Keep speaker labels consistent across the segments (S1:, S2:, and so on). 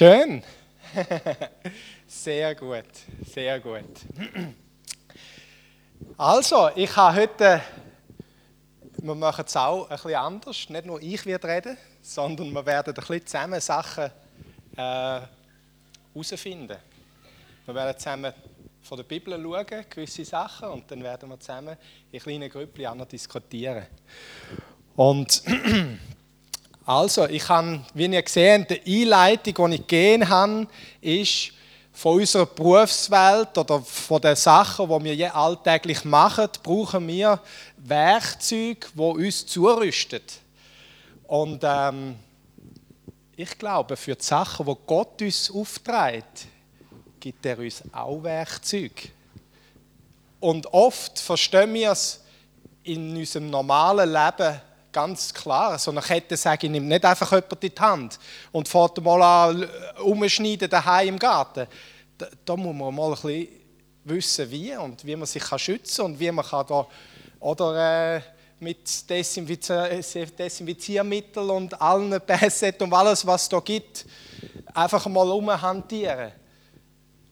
S1: Schön. Sehr gut, sehr gut. Also, ich habe heute, wir machen es auch ein bisschen anders. Nicht nur ich werde reden, sondern wir werden ein bisschen zusammen Sachen herausfinden. Äh, wir werden zusammen von der Bibel schauen, gewisse Sachen, und dann werden wir zusammen in kleinen noch diskutieren. Und Also, ich habe, wie ihr gesehen habt, die Einleitung, die ich gegeben habe, ist von unserer Berufswelt oder von den Sachen, die wir alltäglich machen, brauchen wir Werkzeuge, die uns zurüsten. Und ähm, ich glaube, für die Sachen, die Gott uns aufträgt, gibt er uns auch Werkzeuge. Und oft verstehen wir es in unserem normalen Leben Ganz klar. So eine Kette sage ich, nimmt nicht einfach jemand in die Hand und fährt mal an, äh, umschneiden daheim im Garten. Da, da, muss man mal ein bisschen wissen, wie und wie man sich kann schützen kann und wie man kann da, oder äh, mit Desinfiziermittel und allen Pässen und alles, was es da gibt, einfach mal umhantieren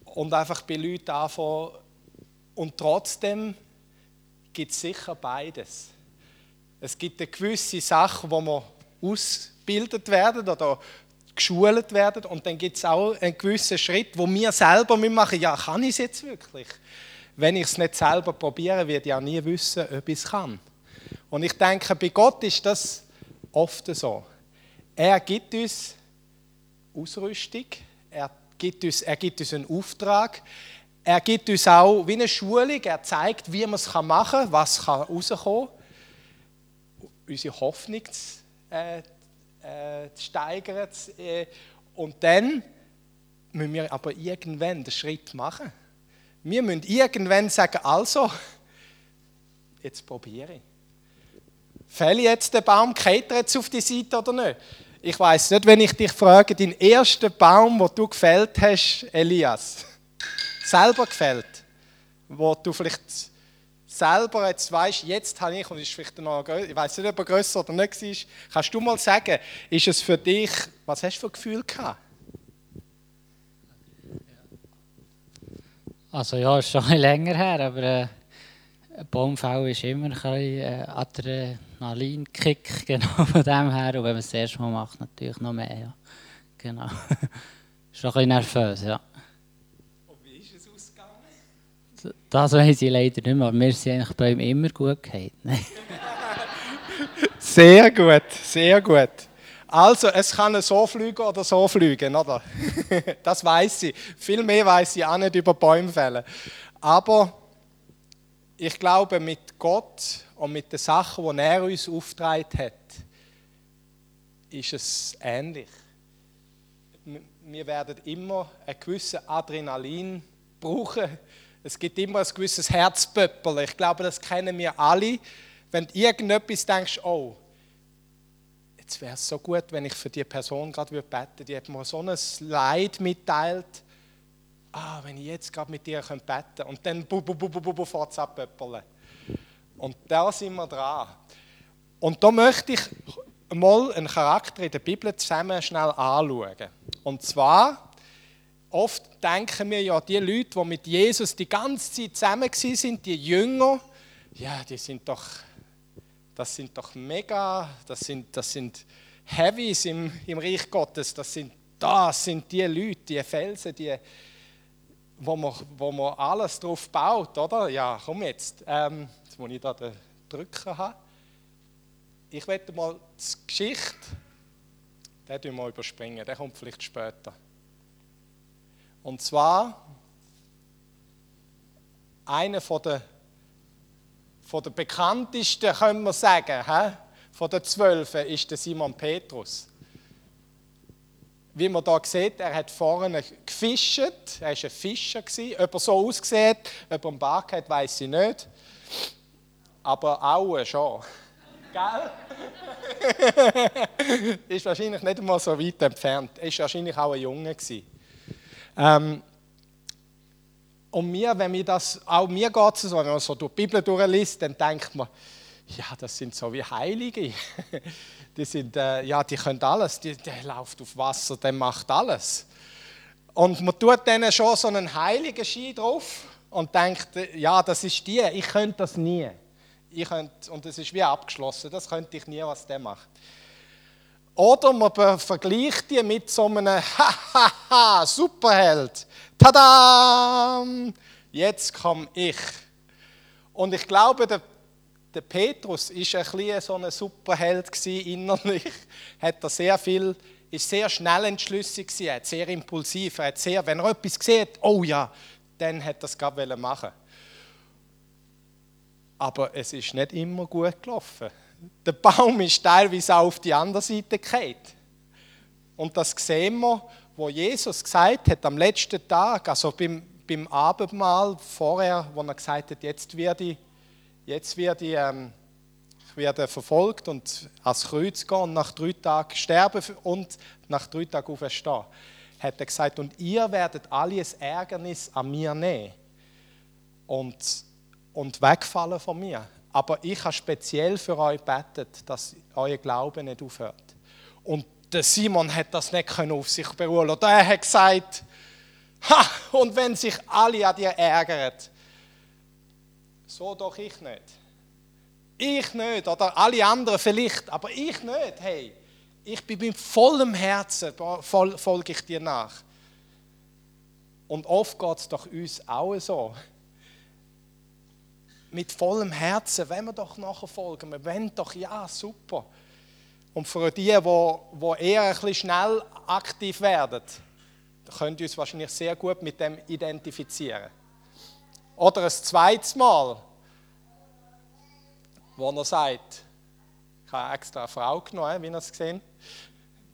S1: und einfach bei Leuten anfangen. Und trotzdem gibt es sicher beides. Es gibt eine gewisse Sachen, wo wir ausgebildet werden oder geschult werden und dann gibt es auch einen gewissen Schritt, wo wir selber machen müssen. Ja, kann ich es jetzt wirklich? Wenn ich es nicht selber probiere, werde ich auch nie wissen, ob ich es kann. Und ich denke, bei Gott ist das oft so. Er gibt uns Ausrüstung, er gibt uns, er gibt uns einen Auftrag, er gibt uns auch wie eine Schulung, er zeigt, wie man es machen kann, was rauskommen kann unsere Hoffnung zu, äh, äh, zu steigern. Äh, und dann müssen wir aber irgendwann den Schritt machen. Wir müssen irgendwann sagen, also, jetzt probiere ich. Fälle jetzt den Baum, er jetzt auf die Seite oder nicht? Ich weiß nicht, wenn ich dich frage, den ersten Baum, den du gefällt hast, Elias, selber gefällt, wo du vielleicht selber jetzt weißt, jetzt habe ich, und ist vielleicht noch, ich weiß nicht, ob er grösser oder nicht war, kannst du mal sagen, ist es für dich, was hast du für ein Gefühl gehabt?
S2: Also ja, ist schon länger her, aber äh, ein Baumfall ist immer ein äh, Adrenalin-Kick, genau von dem her. Und wenn man es das erste Mal macht, natürlich noch mehr, ja. Genau. ist schon ein bisschen nervös, ja. Das weiß ich leider nicht mehr, aber wir sind eigentlich bei ihm immer gut gehalten.
S1: sehr gut, sehr gut. Also, es kann so fliegen oder so fliegen, oder? das weiß ich. Viel mehr weiß ich auch nicht über Bäumfälle. Aber ich glaube, mit Gott und mit den Sachen, die er uns aufgetragen hat, ist es ähnlich. Wir werden immer einen gewissen Adrenalin brauchen, es gibt immer ein gewisses Herzpöppel. Ich glaube, das kennen wir alle. Wenn du irgendetwas denkst, oh, jetzt wäre es so gut, wenn ich für die Person gerade beten würde. Die hat mir so ein Leid mitteilt. Ah, wenn ich jetzt gerade mit dir beten könnte. Und dann bu, bu, bu, bu, bu, bu, fährt es. Und da sind wir dran. Und da möchte ich mal einen Charakter in der Bibel zusammen schnell anschauen. Und zwar Oft denken wir ja, die Leute, die mit Jesus die ganze Zeit zusammen sind, die Jünger, ja, die sind doch, das sind doch mega, das sind, das sind Heavies im, im Reich Gottes, das sind, das sind die Leute, die Felsen, die, wo man, wo man alles drauf baut, oder? Ja, komm jetzt, ähm, jetzt muss ich da den Drücker haben. Ich werde mal die Geschichte, den wir überspringen, der kommt vielleicht später. Und zwar einer von der, von der bekanntesten, können wir sagen, he? von den Zwölfen ist der Simon Petrus. Wie man hier sieht, er hat vorne gefischt, er war ein Fischer. Ob er so aussieht, ob er einen Bart hat, weiß ich nicht. Aber Aue schon. Gell? ist wahrscheinlich nicht einmal so weit entfernt. Er war wahrscheinlich auch ein Junge. Gewesen. Ähm, und mir, wenn mir das, auch mir geht es so, wenn man so durch die Bibel durchliest, dann denkt man, ja, das sind so wie Heilige. Die sind, äh, ja, die können alles, die, der läuft auf Wasser, der macht alles. Und man tut dann schon so einen heiligen Schein drauf und denkt, ja, das ist die, ich könnte das nie. Ich könnte, und es ist wie abgeschlossen, das könnte ich nie, was der macht. Oder man vergleicht die mit so einem Hahaha, Superheld. Tada! Jetzt komme ich. Und ich glaube, der, der Petrus ist ein bisschen so ein Superheld innerlich. Hat er sehr viel, ist sehr schnell entschlüssig gewesen, sehr impulsiv, hat sehr, wenn er etwas sieht, oh ja, dann hat er es machen. Aber es ist nicht immer gut gelaufen der Baum ist teilweise auch auf die andere Seite gekehrt. Und das sehen wir, wo Jesus gesagt hat, am letzten Tag, also beim, beim Abendmahl vorher, wo er gesagt hat, jetzt werde ich, jetzt werde ich, ähm, ich werde verfolgt und ans Kreuz gehen und nach drei Tagen sterben und nach drei Tagen auferstehen, hat er gesagt, und ihr werdet alles Ärgernis an mir nehmen und, und wegfallen von mir. Aber ich habe speziell für euch betet, dass euer Glaube nicht aufhört. Und der Simon hat das nicht auf sich beruhen lassen. Er hat gesagt, ha, und wenn sich alle an dir ärgern, so doch ich nicht. Ich nicht, oder alle anderen vielleicht, aber ich nicht. Hey, ich bin mit vollem Herzen, folge ich dir nach. Und oft geht es doch uns auch so mit vollem Herzen, wenn wir doch nachher folgen, wir wollen doch, ja, super. Und für die, die, eher ein bisschen schnell aktiv werden, können uns wahrscheinlich sehr gut mit dem identifizieren. Oder ein zweites Mal, wo er sagt, ich habe extra eine Frau genommen, wie ihr es gesehen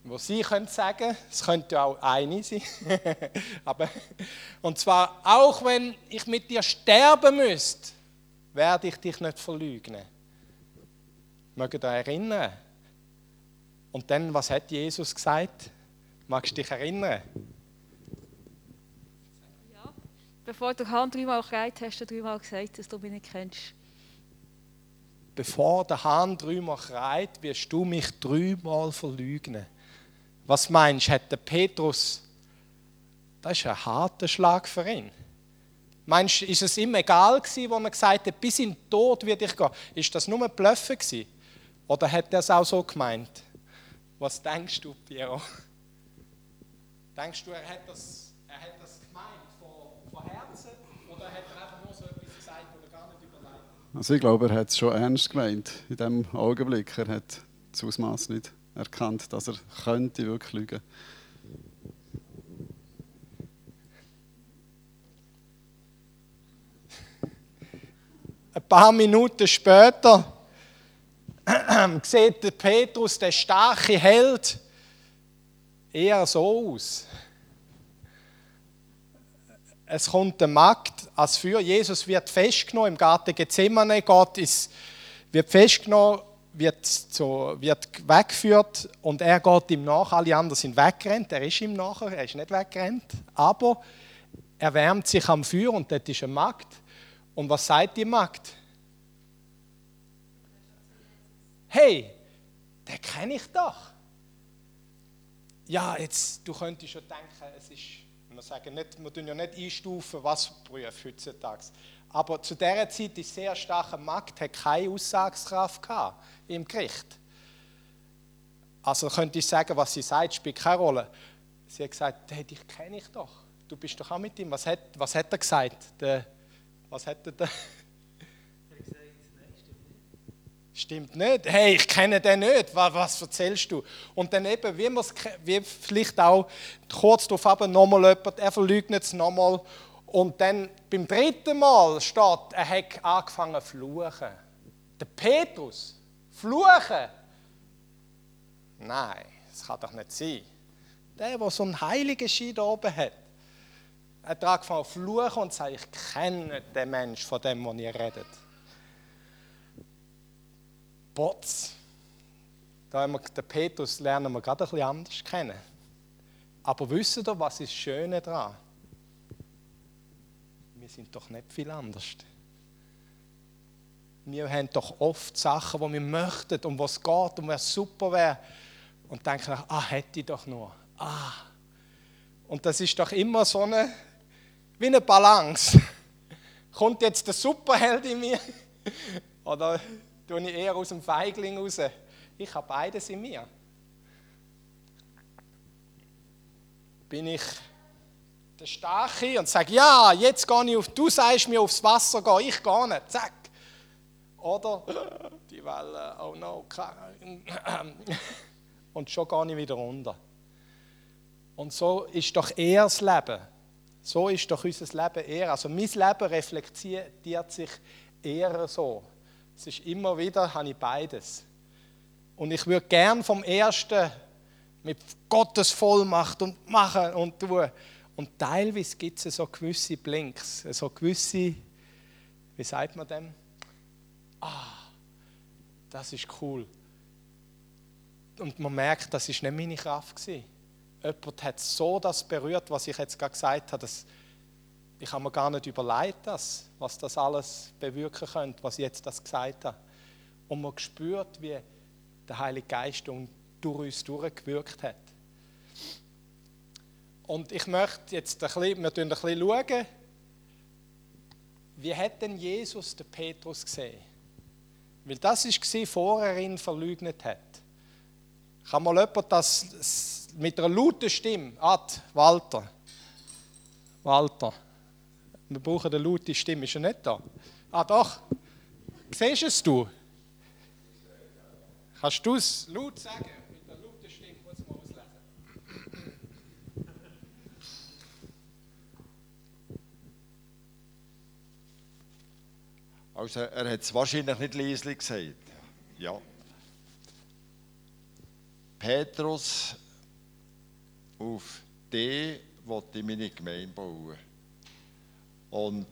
S1: wo sie können sagen, es könnte auch eine sein, aber und zwar auch wenn ich mit dir sterben müsste, werde ich dich nicht verleugnen. Mögt ihr erinnern? Und dann, was hat Jesus gesagt? Magst du dich erinnern?
S3: Ja, bevor du Hahn dreimal kreit, hast du dreimal gesagt, dass du mich nicht kennst.
S1: Bevor der Hahn dreimal kreit, wirst du mich dreimal verleugnen. Was meinst du, hat der Petrus, das ist ein harter Schlag für ihn. Meinst du, ist es ihm egal gewesen, wo er gesagt hat, bis in den Tod werde ich gehen? Ist das nur ein Bluffen gewesen? Oder hat er es auch so gemeint? Was denkst du, Piero? Denkst du, er hat das, er hat das gemeint von, von Herzen? Oder hat er einfach nur so etwas gesagt, wo er gar nicht überlegt
S4: Also ich glaube, er hat es schon ernst gemeint in dem Augenblick. Er hat das Ausmaß nicht erkannt, dass er könnte wirklich lügen könnte.
S1: Ein paar Minuten später sieht der Petrus, der starke Held, eher so aus. Es kommt der Magd als für Jesus wird festgenommen im Garten Gethsemane. Gott ist, wird festgenommen, wird, so, wird weggeführt und er geht ihm nach. Alle anderen sind weggerannt. Er ist ihm nachher, er ist nicht weggerannt. Aber er wärmt sich am Feuer und dort ist eine Magd. Und was sagt die Magd? Hey, den kenne ich doch. Ja, jetzt, du könntest schon denken, es ist, wir sagen nicht, wir tun ja nicht einstufen, was prüft heutzutage. Aber zu dieser Zeit ist sehr starke Magd, hat keine Aussagskraft gehabt im Gericht. Also könnte ich sagen, was sie sagt, spielt keine Rolle. Sie hat gesagt, hey, dich kenne ich doch. Du bist doch auch mit ihm. Was hat, was hat er gesagt? Der, was hat er da? Stimmt nicht. Hey, ich kenne den nicht. Was, was erzählst du? Und dann eben, wie, wie vielleicht auch kurz darauf aber nochmal jemand, er verleugnet es nochmal. Und dann beim dritten Mal steht, er hat angefangen zu fluchen. Der Petrus, fluchen? Nein, das kann doch nicht sein. Der, der so einen heiligen Schein da oben hat er angefangen zu fluchen und sagt, ich kenne den Menschen, von dem, was ihr redet. Bots. Da haben wir den Petrus lernen wir gerade ein bisschen anders kennen. Aber wisst ihr, was ist das Schöne daran? Wir sind doch nicht viel anders. Wir haben doch oft Sachen, die wir möchten und was geht und was super wäre. Und denken, ah, hätte ich doch nur. Ah. Und das ist doch immer so eine, wie eine Balance. Kommt jetzt der Superheld in mir? Oder tue ich eher aus dem Feigling raus? Ich habe beides in mir. Bin ich der Starke und sage, ja, jetzt gehe ich auf, du sagst mir aufs Wasser gehen, ich gehe nicht, zack. Oder die Welle, oh no, und schon gehe ich wieder runter. Und so ist doch eher das Leben. So ist doch unser Leben eher. Also mein Leben reflektiert sich eher so. Es ist immer wieder, habe ich beides. Und ich würde gern vom Ersten mit Gottes Vollmacht und machen und tun. Und teilweise gibt es so gewisse Blinks, so gewisse, wie sagt man dem? Ah, das ist cool. Und man merkt, das ist nicht meine Kraft gewesen jemand hat so das berührt, was ich jetzt gerade gesagt habe. Das, ich habe mir gar nicht überlegt, das, was das alles bewirken könnte, was ich jetzt das gesagt habe. Und man spürt, wie der Heilige Geist durch uns durchgewirkt hat. Und ich möchte jetzt ein bisschen, wir ein bisschen schauen, wie hat denn Jesus den Petrus gesehen? Weil das war, vor er ihn verleugnet hat. Kann mal jemand das mit einer lauten Stimme. Ad, Walter. Walter. Wir brauchen eine laute Stimme. Ist er nicht da? Ah, doch. Siehst du es? Kannst du es laut sagen? Mit einer lauten Stimme. Muss mal auslesen.
S5: Also, er hat es wahrscheinlich nicht leise gesagt. Ja. Petrus auf die wollte ich meine Gemeinde bauen. Und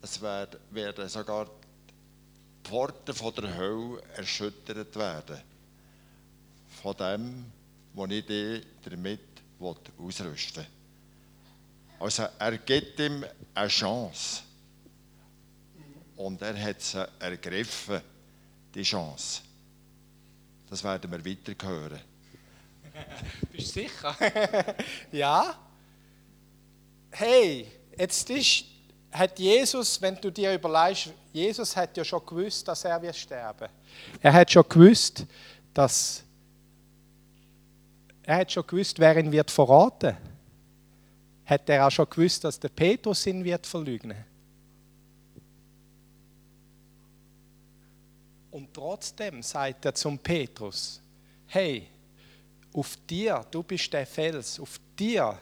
S5: es werden sogar die Pforten der Hölle erschüttert werden. Von dem, was ich damit ausrüsten will. Also er gibt ihm eine Chance. Und er hat sie ergriffen, die Chance. Das werden wir weiter hören.
S1: Bist du sicher? ja. Hey, jetzt ist, hat Jesus, wenn du dir überlegst, Jesus hat ja schon gewusst, dass er wird sterben. Er hat schon gewusst, dass er hat schon gewusst, wer ihn wird verraten. Hat er auch schon gewusst, dass der Petrus ihn wird verleugnen. Und trotzdem sagt er zum Petrus: Hey, auf dir, du bist der Fels, auf dir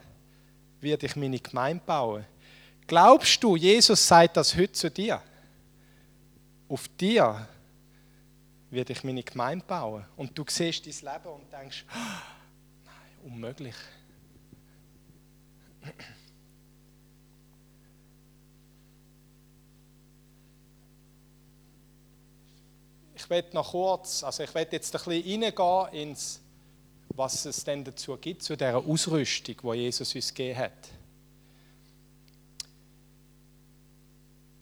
S1: werde ich meine Gemeinde bauen. Glaubst du, Jesus sagt das heute zu dir? Auf dir werde ich meine Gemeinde bauen. Und du siehst dein Leben und denkst, oh, nein, unmöglich. Ich werde noch kurz, also ich werde jetzt ein bisschen reingehen ins was es denn dazu gibt, zu dieser Ausrüstung, die Jesus uns gegeben hat.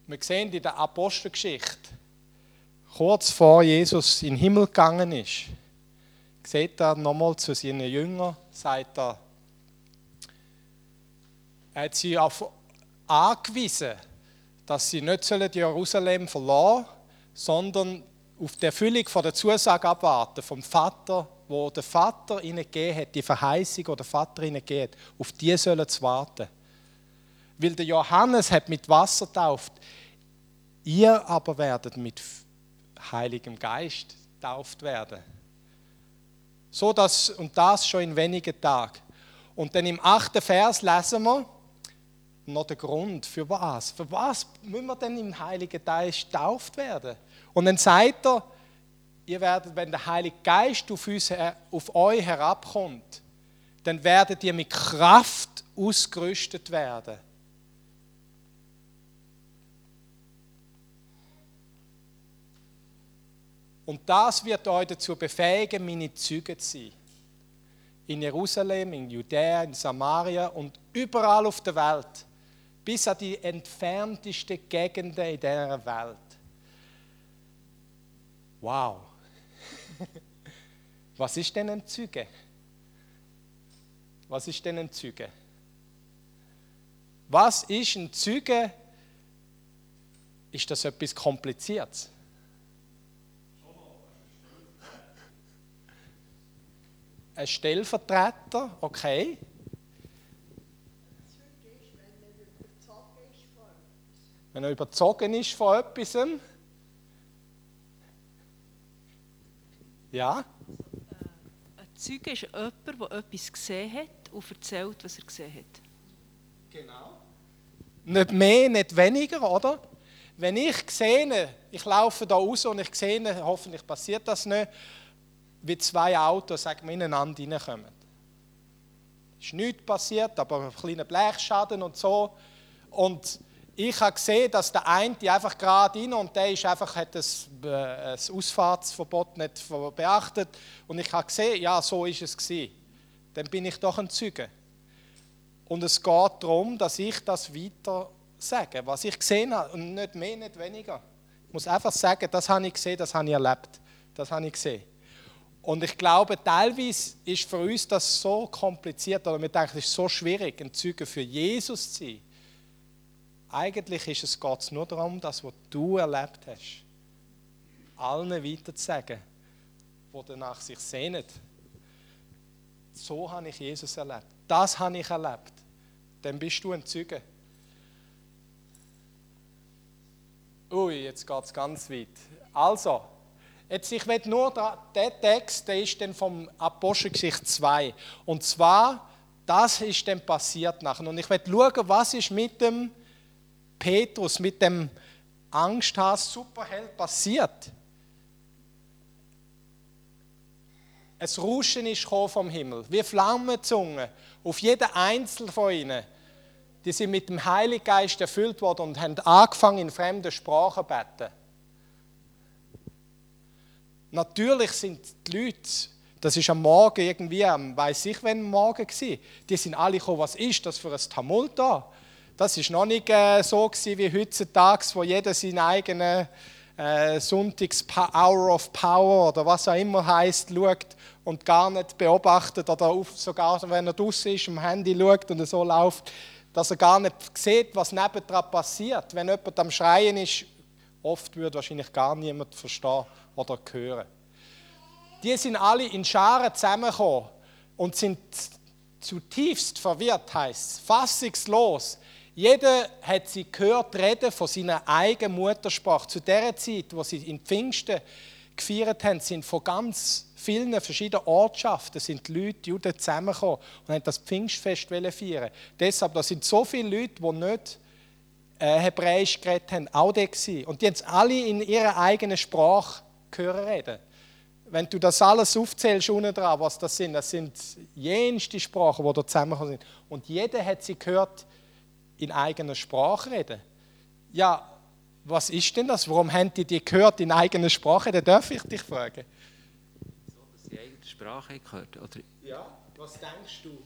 S1: Wir sehen in der Apostelgeschichte, kurz vor Jesus in den Himmel gegangen ist, sieht er nochmal zu seinen Jüngern, sagt er, er hat sie auf angewiesen, dass sie nicht Jerusalem verlassen sollen, sondern auf die Erfüllung der Zusage abwarten vom Vater wo der Vater ihnen gegeben hat, die Verheißung, die der Vater ihnen gegeben hat, auf die sollen sie warten. Weil der Johannes hat mit Wasser getauft. Ihr aber werdet mit Heiligem Geist getauft werden. So dass, und das schon in wenigen Tagen. Und dann im achten Vers lesen wir noch den Grund, für was. Für was müssen wir denn im Heiligen Geist getauft werden? Und dann sagt er, ihr werdet, wenn der Heilige Geist auf, uns, auf euch herabkommt, dann werdet ihr mit Kraft ausgerüstet werden. Und das wird euch dazu befähigen, meine Züge zu sein. In Jerusalem, in Judäa, in Samaria und überall auf der Welt. Bis an die entferntesten Gegenden in dieser Welt. Wow. Was ist denn ein Züge? Was ist denn ein Züge? Was ist ein Zeuge? Ist das etwas Kompliziertes? Ein Stellvertreter, okay. Wenn er überzogen ist von etwas. Ja?
S6: Zeuge ist jemand, der etwas gesehen hat und erzählt, was er gesehen hat.
S1: Genau. Nicht mehr, nicht weniger, oder? Wenn ich sehe, ich laufe da raus und ich sehe, hoffentlich passiert das nicht, wie zwei Autos sagen wir, ineinander reinkommen. Es ist nichts passiert, aber ein kleiner Blechschaden und so. Und ich habe gesehen, dass der eine einfach gerade rein und der ist einfach, hat das, äh, das Ausfahrtsverbot nicht beachtet. Und ich habe gesehen, ja, so ist es gewesen. Dann bin ich doch ein Zeuge. Und es geht darum, dass ich das weiter sage, was ich gesehen habe. Und nicht mehr, nicht weniger. Ich muss einfach sagen, das habe ich gesehen, das habe ich erlebt. Das habe ich gesehen. Und ich glaube, teilweise ist für uns das so kompliziert, oder wir denken, es ist so schwierig, ein Zeuge für Jesus zu sein. Eigentlich ist es, es nur darum, das, was du erlebt hast, allen weiterzusagen, die danach sich sehnen. So habe ich Jesus erlebt. Das habe ich erlebt. Dann bist du ein Zeuge. Ui, jetzt geht es ganz weit. Also, Jetzt, ich will nur, der Text, der ist dann vom Apostelgeschichte 2. Und zwar, das ist dann passiert nachher. Und ich will schauen, was ist mit dem Petrus, mit dem Angsthas Superheld passiert. Ein Rauschen ist vom Himmel, wie Flammenzungen, auf jeden Einzelnen von ihnen. Die sind mit dem Heiligen Geist erfüllt worden und haben angefangen, in fremden Sprachen zu beten. Natürlich sind die Leute, das ist am Morgen irgendwie, weiß ich wenn Morgen war, die sind alle gekommen, was ist das für ein Tumult da? Das ist noch nicht äh, so gewesen wie heutzutage, wo jeder seinen eigenen äh, Sonntags Hour of Power oder was auch immer heißt, schaut und gar nicht beobachtet oder auf, sogar wenn er draußen ist, am Handy schaut und so läuft, dass er gar nicht sieht, was nebendran passiert. Wenn jemand am Schreien ist, oft würde wahrscheinlich gar niemand verstehen, oder hören. Die sind alle in Scharen zusammengekommen und sind zutiefst verwirrt, heißt es, fassungslos. Jeder hat sie gehört reden von seiner eigenen Muttersprache. Zu der Zeit, wo sie in Pfingsten gefeiert haben, sind von ganz vielen verschiedenen Ortschaften sind die Leute, die Juden zusammengekommen und haben das Pfingstfest feiern. Deshalb, da sind so viele Leute, die nicht äh, Hebräisch geredet haben, auch da gewesen. Und die haben alle in ihrer eigenen Sprache hören reden. Wenn du das alles aufzählst, unten dran, was das sind, das sind jenste Sprachen, die da zusammengekommen sind. Und jeder hat sie gehört in eigener Sprache reden. Ja, was ist denn das? Warum haben die die gehört in eigener Sprache? Da darf ich dich fragen.
S7: So, dass sie eigene Sprache gehört, oder?
S1: Ja, was denkst du?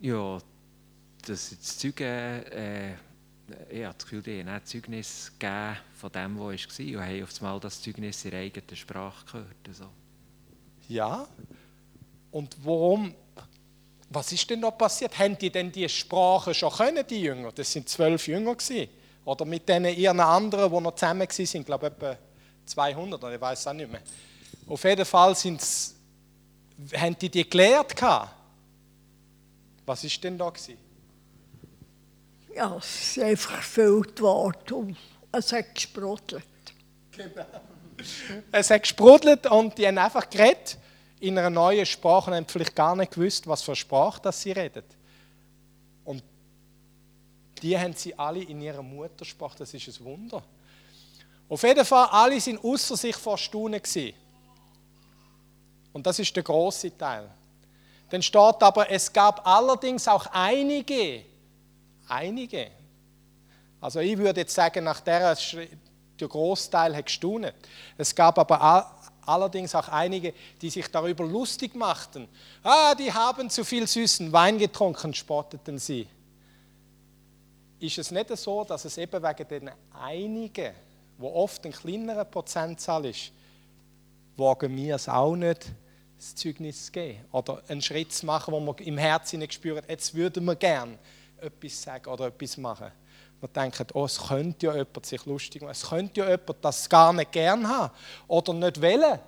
S7: Ja, dass das Zeugen äh, ich habe das Gefühl, die haben Zeugnis gegeben von dem, was war und haben auf einmal das Zeugnis in ihrer eigenen Sprache gehört. Also.
S1: Ja. Und warum, was ist denn da passiert? Haben die denn die Sprache schon können, die Jünger? Das sind zwölf Jünger gewesen. Oder mit denen ihren anderen, die noch zusammen waren, sind, glaube ich, etwa 200, oder ich weiß es auch nicht mehr. Auf jeden Fall sind's, haben die die gelehrt. Was ist denn da gewesen?
S8: ja, es ist einfach gefüllt worden und es hat gesprudelt.
S1: Genau. Es hat gesprudelt und die haben einfach geredet in einer neuen Sprache und haben vielleicht gar nicht gewusst, was für Sprache das sie reden. Und die haben sie alle in ihrer Muttersprache, das ist ein Wunder. Auf jeden Fall, alle sind außer sich vor Staunen gewesen. Und das ist der große Teil. Dann steht aber, es gab allerdings auch einige, Einige. Also ich würde jetzt sagen, nach der, der Großteil hat gestaunet. Es gab aber allerdings auch einige, die sich darüber lustig machten. Ah, die haben zu viel süßen Wein getrunken, spotteten sie. Ist es nicht so, dass es eben wegen den einigen, wo oft ein kleinerer Prozentzahl ist, wagen wir es auch nicht, das Zeugnis zu geben oder einen Schritt zu machen, wo man im Herzen spürt, jetzt würden wir gern etwas sagen oder etwas machen. Wir denken, oh, es könnte ja jemand sich lustig machen, es könnte ja jemand das gar nicht gern haben oder nicht wollen.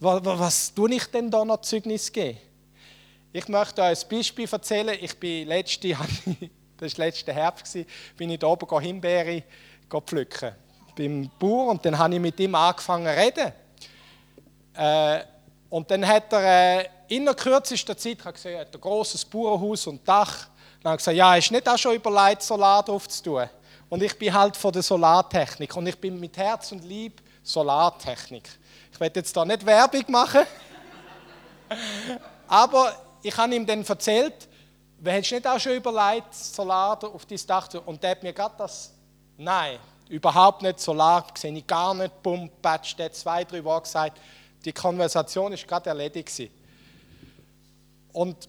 S1: Was, was tue ich denn da noch Zeugnis geben? Ich möchte euch ein Beispiel erzählen. Ich bin letzte, das war letzte Herbst, bin ich da oben Himbeere pflücken beim Bauer und dann habe ich mit ihm angefangen zu reden. Äh, und dann hat er äh, in der kürzesten Zeit gesehen, er hat ein großes Bauernhaus und Dach. Dann habe ich gesagt, ja, ist nicht auch schon überlegt, Solar drauf zu tun? Und ich bin halt von der Solartechnik und ich bin mit Herz und Lieb Solartechnik. Ich werde jetzt da nicht Werbung machen, aber ich habe ihm dann erzählt, wer hättest nicht auch schon überlegt, Solar auf dein Dach zu? Und der hat mir gerade das, nein, überhaupt nicht Solar, sehe ich gar nicht, bumm, patsch, der hat zwei, drei Worte gesagt. Die Konversation ist gerade erledigt gewesen. Und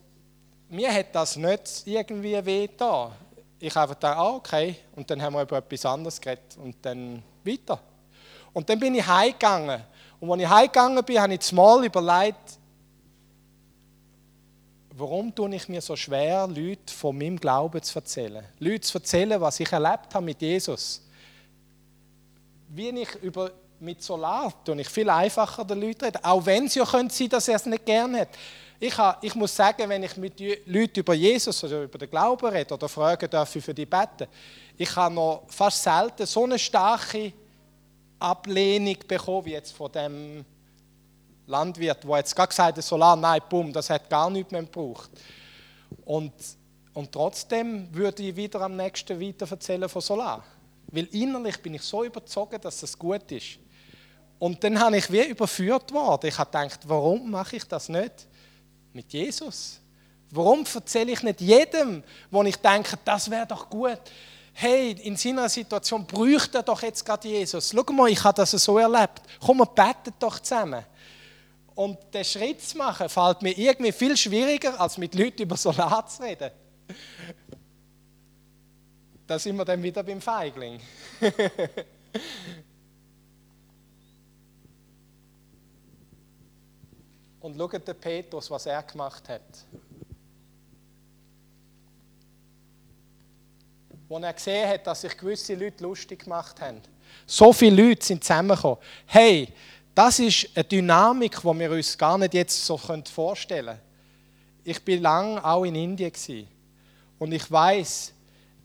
S1: mir hat das nicht irgendwie weh da. Ich einfach gedacht, ah, okay, und dann haben wir über etwas anderes geredet und dann weiter. Und dann bin ich heimgegangen. Und als ich heimgegangen bin, habe ich zumal überlegt, warum tue ich mir so schwer, Leute von meinem Glauben zu erzählen? Leute zu erzählen, was ich erlebt habe mit Jesus wie ich über, mit Solar tue ich viel einfacher den Leuten reden, auch wenn es ja könnte dass er es nicht gerne hat. Ich, habe, ich muss sagen, wenn ich mit Leuten über Jesus oder über den Glauben rede oder fragen darf ich für die beten, ich habe noch fast selten so eine starke Ablehnung bekommen wie jetzt von dem Landwirt, der jetzt gerade gesagt hat, Solar, nein, bumm, das hat gar nichts mehr gebraucht. Und, und trotzdem würde ich wieder am nächsten weiter erzählen von Solar. Weil innerlich bin ich so überzeugt, dass das gut ist. Und dann habe ich wie überführt worden. Ich habe gedacht, warum mache ich das nicht mit Jesus? Warum erzähle ich nicht jedem, wo ich denke, das wäre doch gut? Hey, in seiner Situation bräuchte er doch jetzt gerade Jesus. Schau mal, ich habe das so erlebt. Komm, wir beten doch zusammen. Und den Schritt zu machen, fällt mir irgendwie viel schwieriger, als mit Leuten über Solar zu reden da sind wir dann wieder beim Feigling. Und schaut den Petrus, was er gemacht hat. Als er gesehen hat, dass sich gewisse Leute lustig gemacht haben. So viele Leute sind zusammengekommen. Hey, das ist eine Dynamik, die wir uns gar nicht jetzt so vorstellen können. Ich bin lange auch in Indien und ich weiß,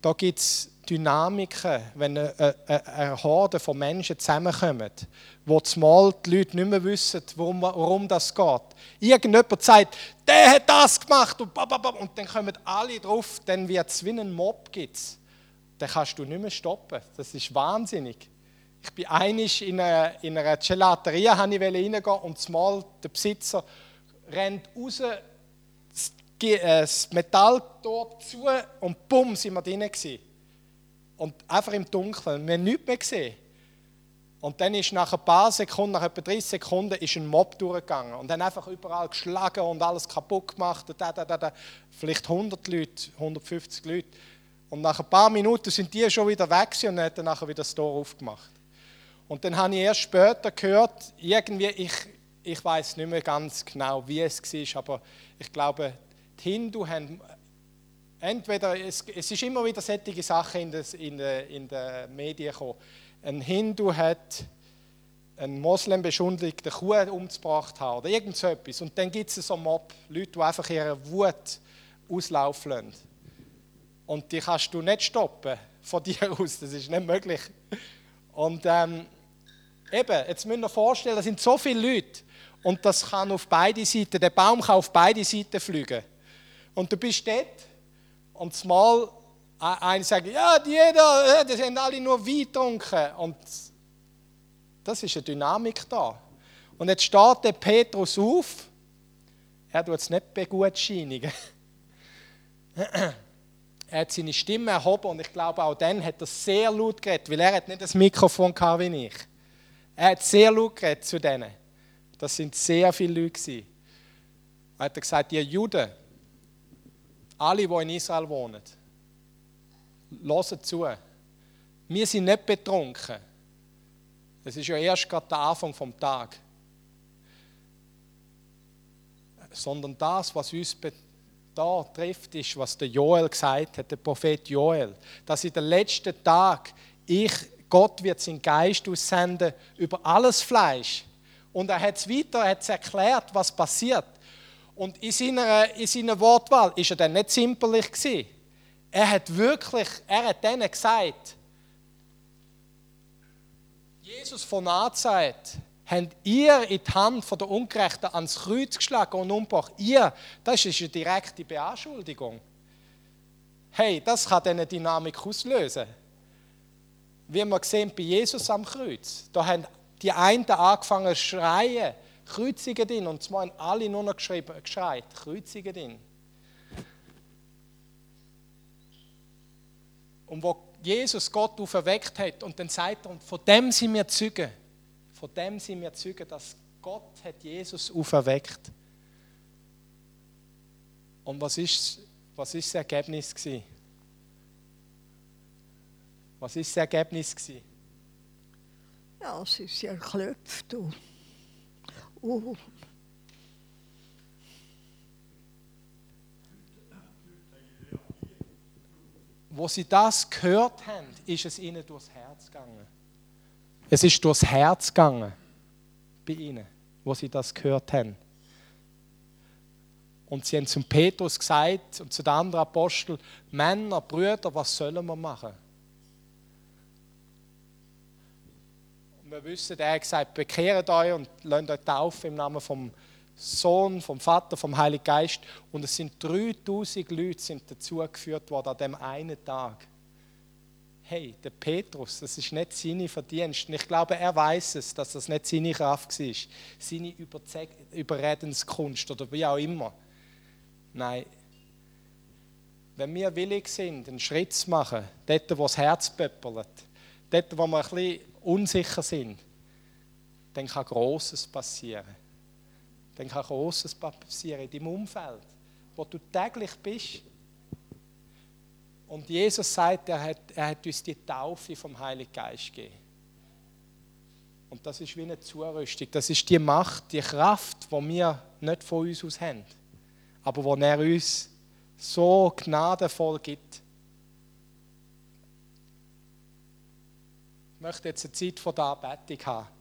S1: da gibt es Dynamiken, wenn eine, eine, eine, Horde von Menschen zusammenkommen, wo zumal die Leute nicht mehr wissen, worum, worum das geht. Irgendjemand sagt, der hat das gemacht und, und dann kommen alle drauf, dann wird es wie ein Mob. Gibt's. Den kannst du nicht mehr stoppen. Das ist wahnsinnig. Ich bin einig in einer, in einer Gelateria, reingehen und zumal der Besitzer rennt raus, äh, das Metall dort zu und bumm, sind wir drinnen gewesen. Und einfach im Dunkeln, wir haben nichts mehr gesehen. Und dann ist nach ein paar Sekunden, nach etwa 30 Sekunden, ist ein Mob durchgegangen und dann einfach überall geschlagen und alles kaputt gemacht. Da, da, da, da. Vielleicht 100 Leute, 150 Leute. Und nach ein paar Minuten sind die schon wieder weg und dann hat er nachher wieder das Tor aufgemacht. Und dann habe ich erst später gehört, irgendwie, ich, ich weiß nicht mehr ganz genau, wie es war, aber ich glaube, die Hindu haben entweder, es, es ist immer wieder solche Sachen in, des, in, de, in den Medien gekommen. Ein Hindu hat einen Moslem beschuldigt, eine Kuh umgebracht haben oder irgend so etwas. Und dann gibt es so Mob, Leute, die einfach ihre Wut auslaufen lassen. Und die kannst du nicht stoppen von dir aus, das ist nicht möglich. Und ähm, eben, jetzt müssen wir vorstellen, da sind so viele Leute und das kann auf beide Seiten, der Baum kann auf beide Seiten fliegen. Und du bist dort und zumal einer sagt, ja, jeder, äh, die sind alle nur Wein getrunken. Und das ist eine Dynamik da. Und jetzt steht der Petrus auf, er tut es nicht begutscheinigen. er hat seine Stimme erhoben und ich glaube, auch dann hat er sehr laut geredet, weil er hat nicht das Mikrofon gehabt wie ich. Er hat sehr laut geredet zu denen. Das sind sehr viele Leute. Er hat gesagt, ihr Juden, alle, die in Israel wohnen, hören zu. Wir sind nicht betrunken. Es ist ja erst gerade der Anfang vom Tag. Sondern das, was uns da trifft, ist, was der Joel gesagt hat, der Prophet Joel, dass in den letzten Tag ich, Gott wird seinen Geist aussenden über alles Fleisch. Und er hat es weiter, er hat erklärt, was passiert. Und in seiner, in seiner Wortwahl ist er dann nicht zimperlich. Er hat wirklich, er hat denen gesagt, Jesus von Nazareth, habt ihr in die Hand von der Ungerechten ans Kreuz geschlagen und umgebracht. Ihr, das ist eine direkte Beanschuldigung. Hey, das kann diese Dynamik auslösen. Wie wir sehen bei Jesus am Kreuz. Da haben die einen angefangen zu schreien, kreuzigen ihn. Und zwar haben alle nur noch geschrieben, geschreit, kreuzigen ihn. Und wo Jesus Gott auferweckt hat und dann sagt er, und von dem sind wir Zeugen von dem sind wir Zeugen, dass Gott hat Jesus auferweckt. Und was ist, was ist das Ergebnis gewesen? Was ist das Ergebnis gewesen?
S8: Ja, es ist ja geklopft. Und, und
S1: Wo sie das gehört haben, ist es ihnen durchs Herz gegangen. Es ist durchs Herz gegangen bei ihnen, wo sie das gehört haben. Und sie haben zum Petrus gesagt und zu den anderen Aposteln, Männer, Brüder, was sollen wir machen? Und wir wissen, er hat gesagt, bekehrt euch und lasst euch taufen im Namen vom Sohn, vom Vater, vom Heiligen Geist. Und es sind 3000 Leute sind dazugeführt worden an dem einen Tag hey, der Petrus, das ist nicht seine Verdienst. Und ich glaube, er weiß es, dass das nicht seine Kraft war, seine Überredenskunst oder wie auch immer. Nein. Wenn wir willig sind, einen Schritt zu machen, dort, wo das Herz pöppelt, dort, wo wir ein bisschen unsicher sind, dann kann Großes passieren. Dann kann Großes passieren in deinem Umfeld, wo du täglich bist. Und Jesus sagt, er hat, er hat uns die Taufe vom Heiligen Geist gegeben. Und das ist wie eine Zurüstung. Das ist die Macht, die Kraft, die wir nicht von uns aus haben. Aber wo er uns so gnadenvoll gibt. Möchte jetzt eine Zeit der Anbetung haben.